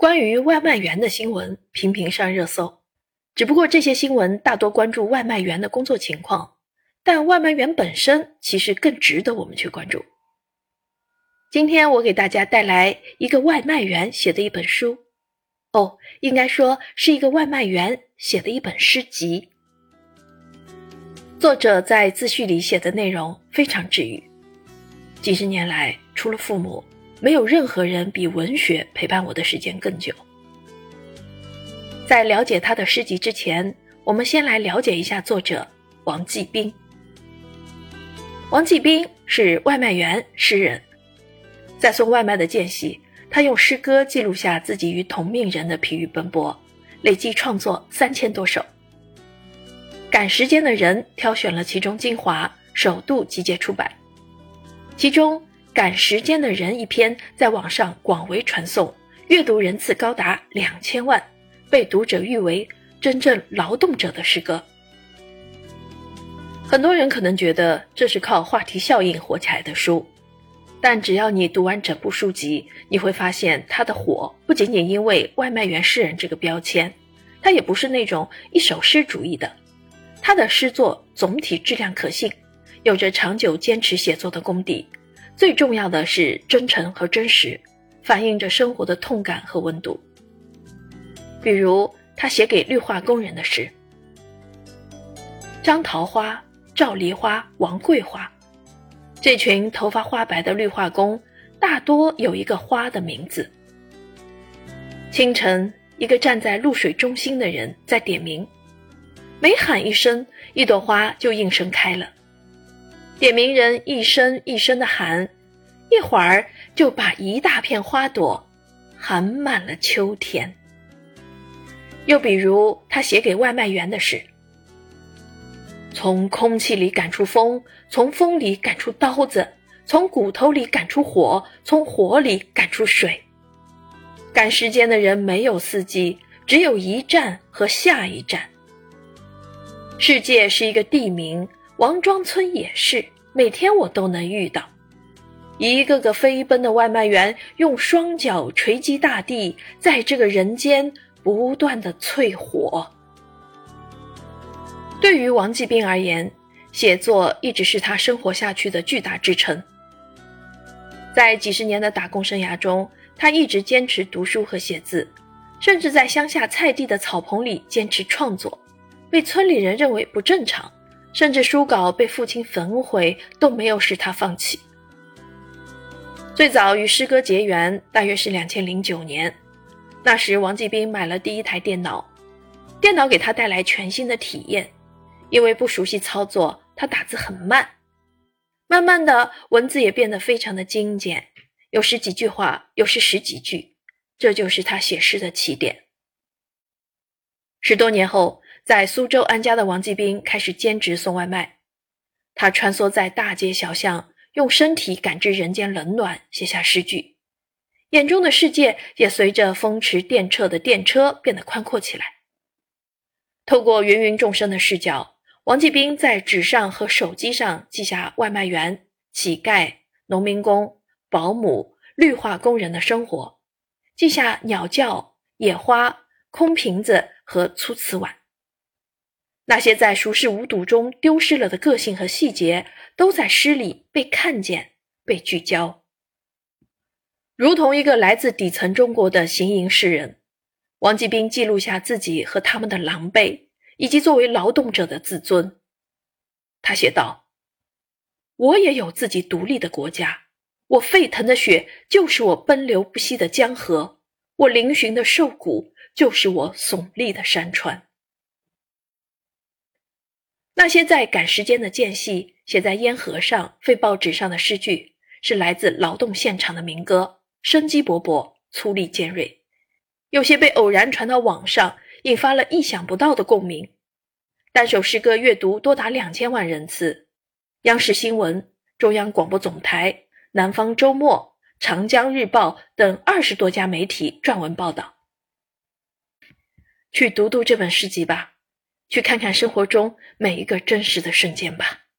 关于外卖员的新闻频频上热搜，只不过这些新闻大多关注外卖员的工作情况，但外卖员本身其实更值得我们去关注。今天我给大家带来一个外卖员写的一本书，哦，应该说是一个外卖员写的一本诗集。作者在自序里写的内容非常治愈。几十年来，除了父母，没有任何人比文学陪伴我的时间更久。在了解他的诗集之前，我们先来了解一下作者王继兵。王继兵是外卖员、诗人，在送外卖的间隙，他用诗歌记录下自己与同命人的疲于奔波，累计创作三千多首。赶时间的人挑选了其中精华，首度集结出版。其中《赶时间的人》一篇在网上广为传颂，阅读人次高达两千万，被读者誉为真正劳动者的诗歌。很多人可能觉得这是靠话题效应火起来的书，但只要你读完整部书籍，你会发现它的火不仅仅因为外卖员诗人这个标签，它也不是那种一首诗主义的，他的诗作总体质量可信。有着长久坚持写作的功底，最重要的是真诚和真实，反映着生活的痛感和温度。比如他写给绿化工人的诗：“张桃花、赵梨花、王桂花，这群头发花白的绿化工，大多有一个花的名字。清晨，一个站在露水中心的人在点名，每喊一声，一朵花就应声开了。”点名人一声一声的喊，一会儿就把一大片花朵喊满了秋天。又比如他写给外卖员的诗：从空气里赶出风，从风里赶出刀子，从骨头里赶出火，从火里赶出水。赶时间的人没有四季，只有一站和下一站。世界是一个地名。王庄村也是，每天我都能遇到一个个飞奔的外卖员，用双脚锤击大地，在这个人间不断的淬火。对于王继兵而言，写作一直是他生活下去的巨大支撑。在几十年的打工生涯中，他一直坚持读书和写字，甚至在乡下菜地的草棚里坚持创作，被村里人认为不正常。甚至书稿被父亲焚毁都没有使他放弃。最早与诗歌结缘，大约是两千零九年，那时王继兵买了第一台电脑，电脑给他带来全新的体验，因为不熟悉操作，他打字很慢，慢慢的文字也变得非常的精简，有十几句话，有时十几句，这就是他写诗的起点。十多年后。在苏州安家的王继兵开始兼职送外卖，他穿梭在大街小巷，用身体感知人间冷暖，写下诗句，眼中的世界也随着风驰电掣的电车变得宽阔起来。透过芸芸众生的视角，王继兵在纸上和手机上记下外卖员、乞丐、农民工、保姆、绿化工人的生活，记下鸟叫、野花、空瓶子和粗瓷碗。那些在熟视无睹中丢失了的个性和细节，都在诗里被看见、被聚焦。如同一个来自底层中国的行吟诗人，王继兵记录下自己和他们的狼狈，以及作为劳动者的自尊。他写道：“我也有自己独立的国家，我沸腾的血就是我奔流不息的江河，我嶙峋的瘦骨就是我耸立的山川。”那些在赶时间的间隙写在烟盒上、废报纸上的诗句，是来自劳动现场的民歌，生机勃勃，粗粝尖锐。有些被偶然传到网上，引发了意想不到的共鸣。单首诗歌阅读多达两千万人次。央视新闻、中央广播总台、南方周末、长江日报等二十多家媒体撰文报道。去读读这本诗集吧。去看看生活中每一个真实的瞬间吧。